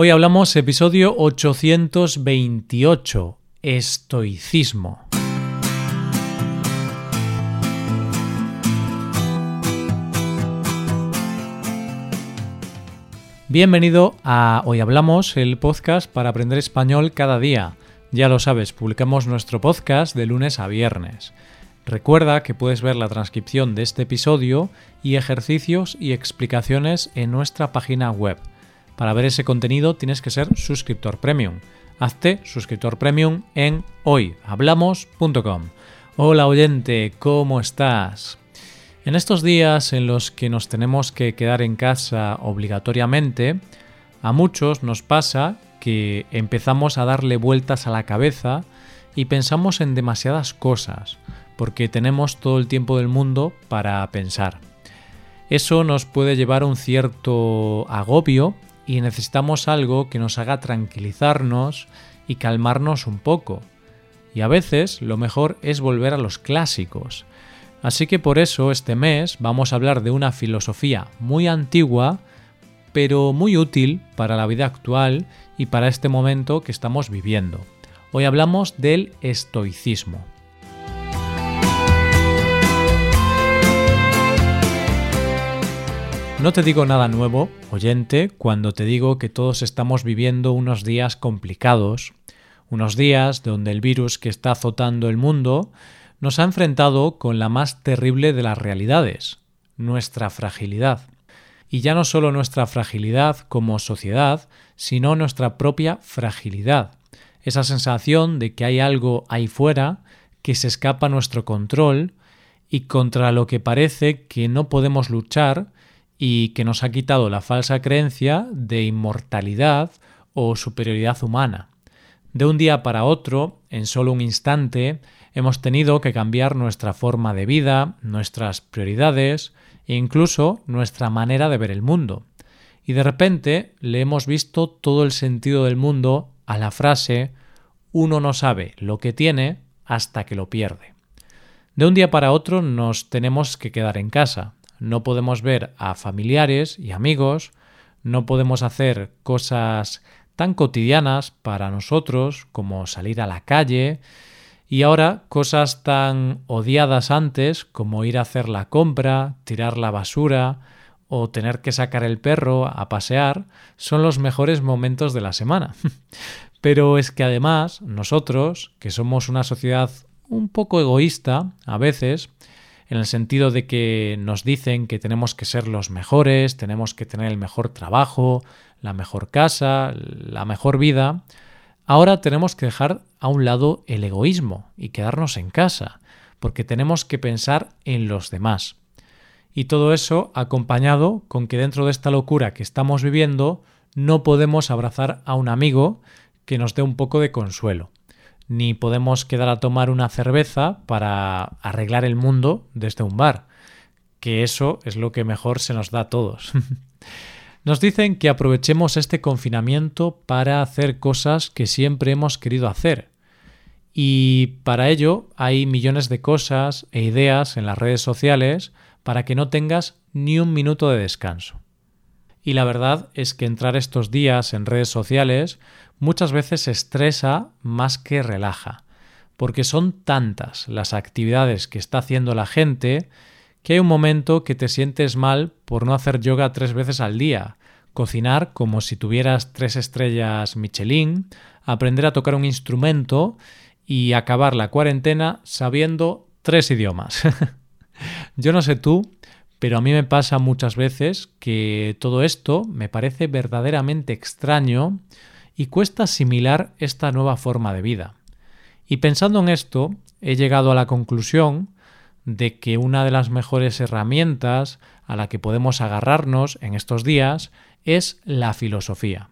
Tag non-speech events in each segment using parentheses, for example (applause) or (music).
Hoy hablamos episodio 828, estoicismo. Bienvenido a Hoy Hablamos, el podcast para aprender español cada día. Ya lo sabes, publicamos nuestro podcast de lunes a viernes. Recuerda que puedes ver la transcripción de este episodio y ejercicios y explicaciones en nuestra página web para ver ese contenido tienes que ser suscriptor premium. Hazte suscriptor premium en hoyhablamos.com. Hola oyente, ¿cómo estás? En estos días en los que nos tenemos que quedar en casa obligatoriamente, a muchos nos pasa que empezamos a darle vueltas a la cabeza y pensamos en demasiadas cosas, porque tenemos todo el tiempo del mundo para pensar. Eso nos puede llevar a un cierto agobio y necesitamos algo que nos haga tranquilizarnos y calmarnos un poco. Y a veces lo mejor es volver a los clásicos. Así que por eso este mes vamos a hablar de una filosofía muy antigua, pero muy útil para la vida actual y para este momento que estamos viviendo. Hoy hablamos del estoicismo. No te digo nada nuevo, oyente, cuando te digo que todos estamos viviendo unos días complicados, unos días donde el virus que está azotando el mundo nos ha enfrentado con la más terrible de las realidades, nuestra fragilidad. Y ya no solo nuestra fragilidad como sociedad, sino nuestra propia fragilidad. Esa sensación de que hay algo ahí fuera que se escapa a nuestro control y contra lo que parece que no podemos luchar y que nos ha quitado la falsa creencia de inmortalidad o superioridad humana. De un día para otro, en solo un instante, hemos tenido que cambiar nuestra forma de vida, nuestras prioridades e incluso nuestra manera de ver el mundo. Y de repente le hemos visto todo el sentido del mundo a la frase uno no sabe lo que tiene hasta que lo pierde. De un día para otro nos tenemos que quedar en casa, no podemos ver a familiares y amigos, no podemos hacer cosas tan cotidianas para nosotros como salir a la calle y ahora cosas tan odiadas antes como ir a hacer la compra, tirar la basura o tener que sacar el perro a pasear son los mejores momentos de la semana. (laughs) Pero es que además nosotros, que somos una sociedad un poco egoísta a veces, en el sentido de que nos dicen que tenemos que ser los mejores, tenemos que tener el mejor trabajo, la mejor casa, la mejor vida, ahora tenemos que dejar a un lado el egoísmo y quedarnos en casa, porque tenemos que pensar en los demás. Y todo eso acompañado con que dentro de esta locura que estamos viviendo no podemos abrazar a un amigo que nos dé un poco de consuelo ni podemos quedar a tomar una cerveza para arreglar el mundo desde un bar, que eso es lo que mejor se nos da a todos. (laughs) Nos dicen que aprovechemos este confinamiento para hacer cosas que siempre hemos querido hacer. Y para ello hay millones de cosas e ideas en las redes sociales para que no tengas ni un minuto de descanso. Y la verdad es que entrar estos días en redes sociales muchas veces estresa más que relaja, porque son tantas las actividades que está haciendo la gente que hay un momento que te sientes mal por no hacer yoga tres veces al día, cocinar como si tuvieras tres estrellas Michelin, aprender a tocar un instrumento y acabar la cuarentena sabiendo tres idiomas. (laughs) Yo no sé tú, pero a mí me pasa muchas veces que todo esto me parece verdaderamente extraño y cuesta asimilar esta nueva forma de vida. Y pensando en esto, he llegado a la conclusión de que una de las mejores herramientas a la que podemos agarrarnos en estos días es la filosofía.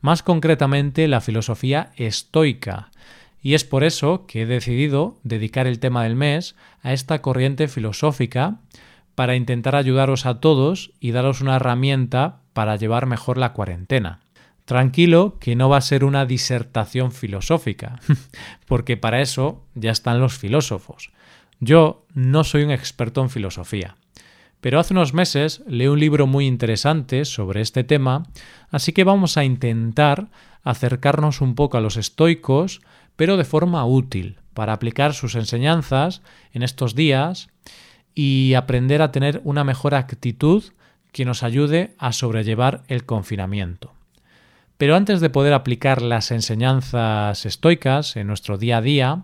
Más concretamente la filosofía estoica. Y es por eso que he decidido dedicar el tema del mes a esta corriente filosófica para intentar ayudaros a todos y daros una herramienta para llevar mejor la cuarentena. Tranquilo que no va a ser una disertación filosófica, (laughs) porque para eso ya están los filósofos. Yo no soy un experto en filosofía, Pero hace unos meses leí un libro muy interesante sobre este tema, así que vamos a intentar acercarnos un poco a los estoicos, pero de forma útil, para aplicar sus enseñanzas en estos días y aprender a tener una mejor actitud que nos ayude a sobrellevar el confinamiento. Pero antes de poder aplicar las enseñanzas estoicas en nuestro día a día,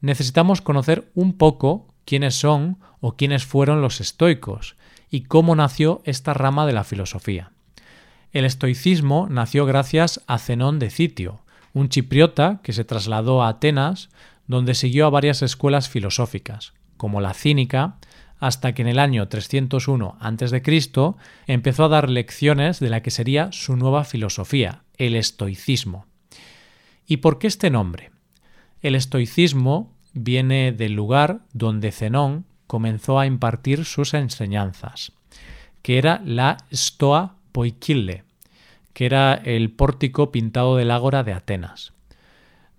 necesitamos conocer un poco quiénes son o quiénes fueron los estoicos y cómo nació esta rama de la filosofía. El estoicismo nació gracias a Zenón de Citio, un chipriota que se trasladó a Atenas, donde siguió a varias escuelas filosóficas, como la cínica, hasta que en el año 301 a.C. empezó a dar lecciones de la que sería su nueva filosofía, el estoicismo. ¿Y por qué este nombre? El estoicismo viene del lugar donde Zenón comenzó a impartir sus enseñanzas, que era la Stoa Poikile, que era el pórtico pintado del ágora de Atenas.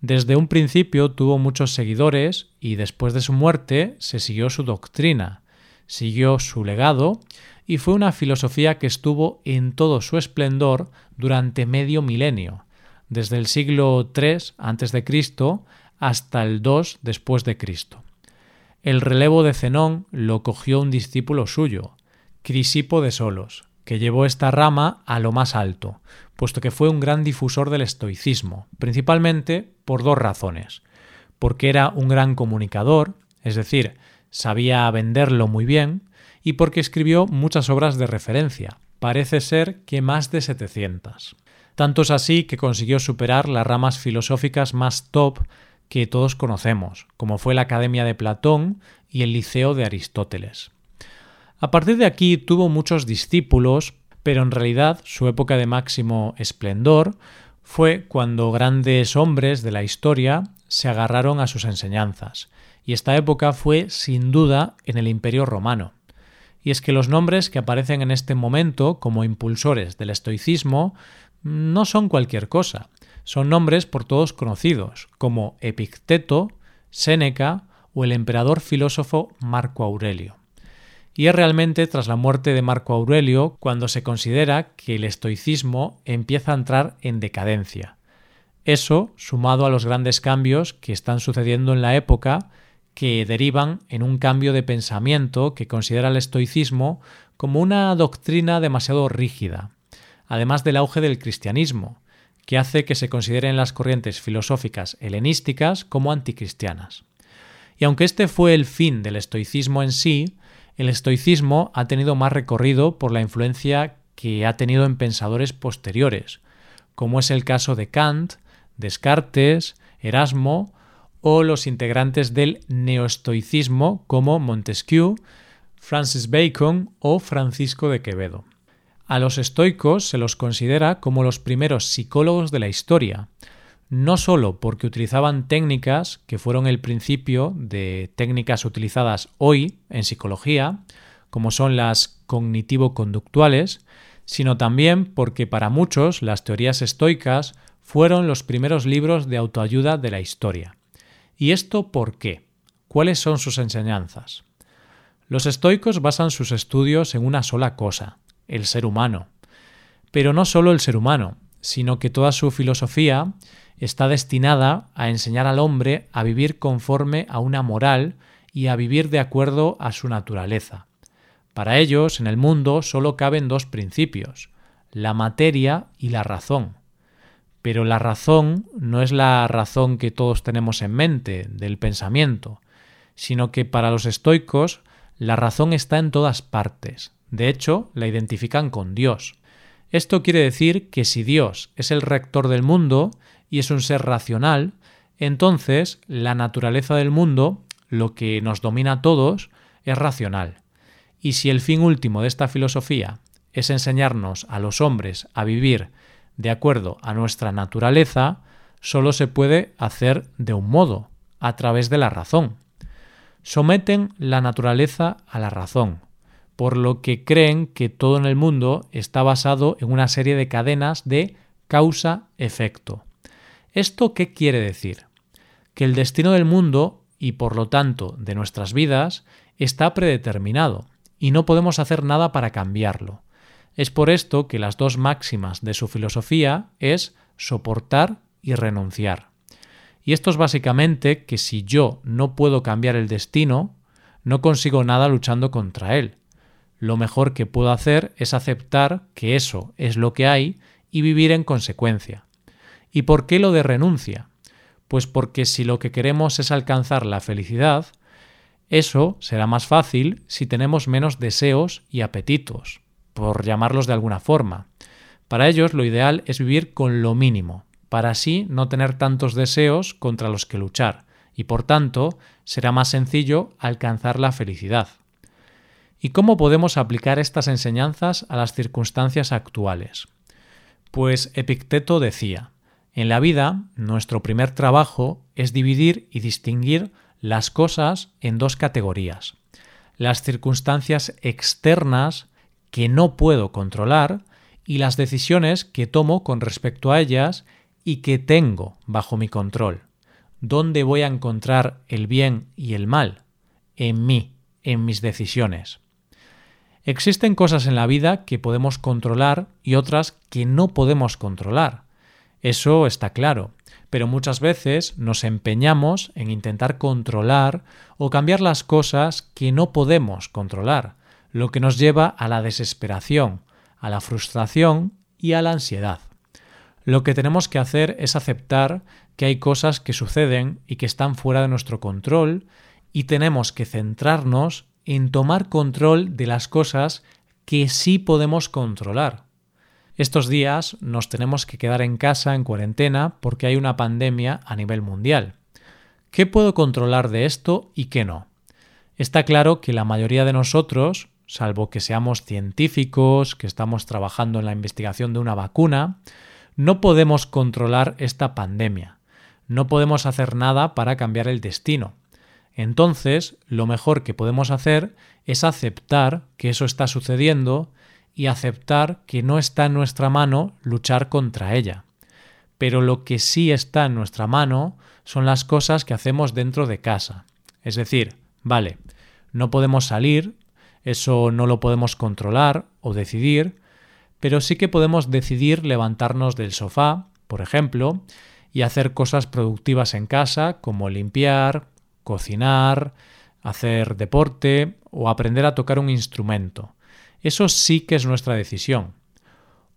Desde un principio tuvo muchos seguidores y después de su muerte se siguió su doctrina, siguió su legado y fue una filosofía que estuvo en todo su esplendor durante medio milenio, desde el siglo III a.C hasta el 2 después de Cristo. El relevo de Zenón lo cogió un discípulo suyo, Crisipo de Solos, que llevó esta rama a lo más alto, puesto que fue un gran difusor del estoicismo, principalmente por dos razones. Porque era un gran comunicador, es decir, sabía venderlo muy bien, y porque escribió muchas obras de referencia, parece ser que más de 700. Tanto es así que consiguió superar las ramas filosóficas más top que todos conocemos, como fue la Academia de Platón y el Liceo de Aristóteles. A partir de aquí tuvo muchos discípulos, pero en realidad su época de máximo esplendor fue cuando grandes hombres de la historia se agarraron a sus enseñanzas, y esta época fue sin duda en el Imperio romano. Y es que los nombres que aparecen en este momento como impulsores del estoicismo no son cualquier cosa, son nombres por todos conocidos, como Epicteto, Séneca o el emperador filósofo Marco Aurelio. Y es realmente tras la muerte de Marco Aurelio cuando se considera que el estoicismo empieza a entrar en decadencia. Eso, sumado a los grandes cambios que están sucediendo en la época, que derivan en un cambio de pensamiento que considera el estoicismo como una doctrina demasiado rígida, además del auge del cristianismo, que hace que se consideren las corrientes filosóficas helenísticas como anticristianas. Y aunque este fue el fin del estoicismo en sí, el estoicismo ha tenido más recorrido por la influencia que ha tenido en pensadores posteriores, como es el caso de Kant, Descartes, Erasmo o los integrantes del neoestoicismo como Montesquieu, Francis Bacon o Francisco de Quevedo. A los estoicos se los considera como los primeros psicólogos de la historia, no solo porque utilizaban técnicas que fueron el principio de técnicas utilizadas hoy en psicología, como son las cognitivo-conductuales, sino también porque para muchos las teorías estoicas fueron los primeros libros de autoayuda de la historia. ¿Y esto por qué? ¿Cuáles son sus enseñanzas? Los estoicos basan sus estudios en una sola cosa, el ser humano. Pero no solo el ser humano, sino que toda su filosofía está destinada a enseñar al hombre a vivir conforme a una moral y a vivir de acuerdo a su naturaleza. Para ellos, en el mundo solo caben dos principios, la materia y la razón. Pero la razón no es la razón que todos tenemos en mente, del pensamiento, sino que para los estoicos la razón está en todas partes, de hecho, la identifican con Dios. Esto quiere decir que si Dios es el rector del mundo y es un ser racional, entonces la naturaleza del mundo, lo que nos domina a todos, es racional. Y si el fin último de esta filosofía es enseñarnos a los hombres a vivir de acuerdo a nuestra naturaleza, solo se puede hacer de un modo, a través de la razón. Someten la naturaleza a la razón, por lo que creen que todo en el mundo está basado en una serie de cadenas de causa-efecto. ¿Esto qué quiere decir? Que el destino del mundo y por lo tanto de nuestras vidas está predeterminado y no podemos hacer nada para cambiarlo. Es por esto que las dos máximas de su filosofía es soportar y renunciar. Y esto es básicamente que si yo no puedo cambiar el destino, no consigo nada luchando contra él. Lo mejor que puedo hacer es aceptar que eso es lo que hay y vivir en consecuencia. ¿Y por qué lo de renuncia? Pues porque si lo que queremos es alcanzar la felicidad, eso será más fácil si tenemos menos deseos y apetitos, por llamarlos de alguna forma. Para ellos lo ideal es vivir con lo mínimo, para así no tener tantos deseos contra los que luchar, y por tanto será más sencillo alcanzar la felicidad. ¿Y cómo podemos aplicar estas enseñanzas a las circunstancias actuales? Pues Epicteto decía, en la vida nuestro primer trabajo es dividir y distinguir las cosas en dos categorías. Las circunstancias externas que no puedo controlar y las decisiones que tomo con respecto a ellas y que tengo bajo mi control. ¿Dónde voy a encontrar el bien y el mal? En mí, en mis decisiones. Existen cosas en la vida que podemos controlar y otras que no podemos controlar. Eso está claro, pero muchas veces nos empeñamos en intentar controlar o cambiar las cosas que no podemos controlar, lo que nos lleva a la desesperación, a la frustración y a la ansiedad. Lo que tenemos que hacer es aceptar que hay cosas que suceden y que están fuera de nuestro control y tenemos que centrarnos en tomar control de las cosas que sí podemos controlar. Estos días nos tenemos que quedar en casa en cuarentena porque hay una pandemia a nivel mundial. ¿Qué puedo controlar de esto y qué no? Está claro que la mayoría de nosotros, salvo que seamos científicos, que estamos trabajando en la investigación de una vacuna, no podemos controlar esta pandemia. No podemos hacer nada para cambiar el destino. Entonces, lo mejor que podemos hacer es aceptar que eso está sucediendo y aceptar que no está en nuestra mano luchar contra ella. Pero lo que sí está en nuestra mano son las cosas que hacemos dentro de casa. Es decir, vale, no podemos salir, eso no lo podemos controlar o decidir, pero sí que podemos decidir levantarnos del sofá, por ejemplo, y hacer cosas productivas en casa como limpiar, cocinar, hacer deporte o aprender a tocar un instrumento. Eso sí que es nuestra decisión.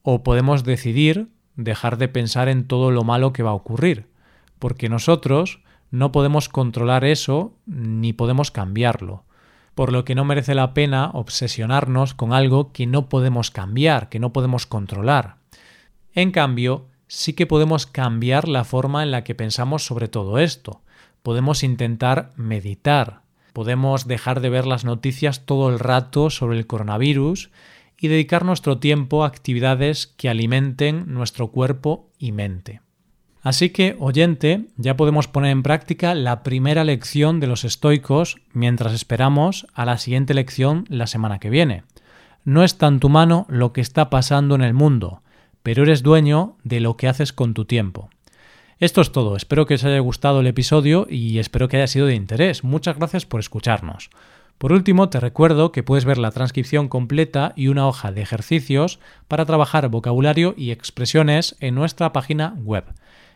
O podemos decidir dejar de pensar en todo lo malo que va a ocurrir, porque nosotros no podemos controlar eso ni podemos cambiarlo, por lo que no merece la pena obsesionarnos con algo que no podemos cambiar, que no podemos controlar. En cambio, sí que podemos cambiar la forma en la que pensamos sobre todo esto. Podemos intentar meditar, podemos dejar de ver las noticias todo el rato sobre el coronavirus y dedicar nuestro tiempo a actividades que alimenten nuestro cuerpo y mente. Así que, oyente, ya podemos poner en práctica la primera lección de los estoicos mientras esperamos a la siguiente lección la semana que viene. No está en tu mano lo que está pasando en el mundo, pero eres dueño de lo que haces con tu tiempo. Esto es todo, espero que os haya gustado el episodio y espero que haya sido de interés. Muchas gracias por escucharnos. Por último, te recuerdo que puedes ver la transcripción completa y una hoja de ejercicios para trabajar vocabulario y expresiones en nuestra página web.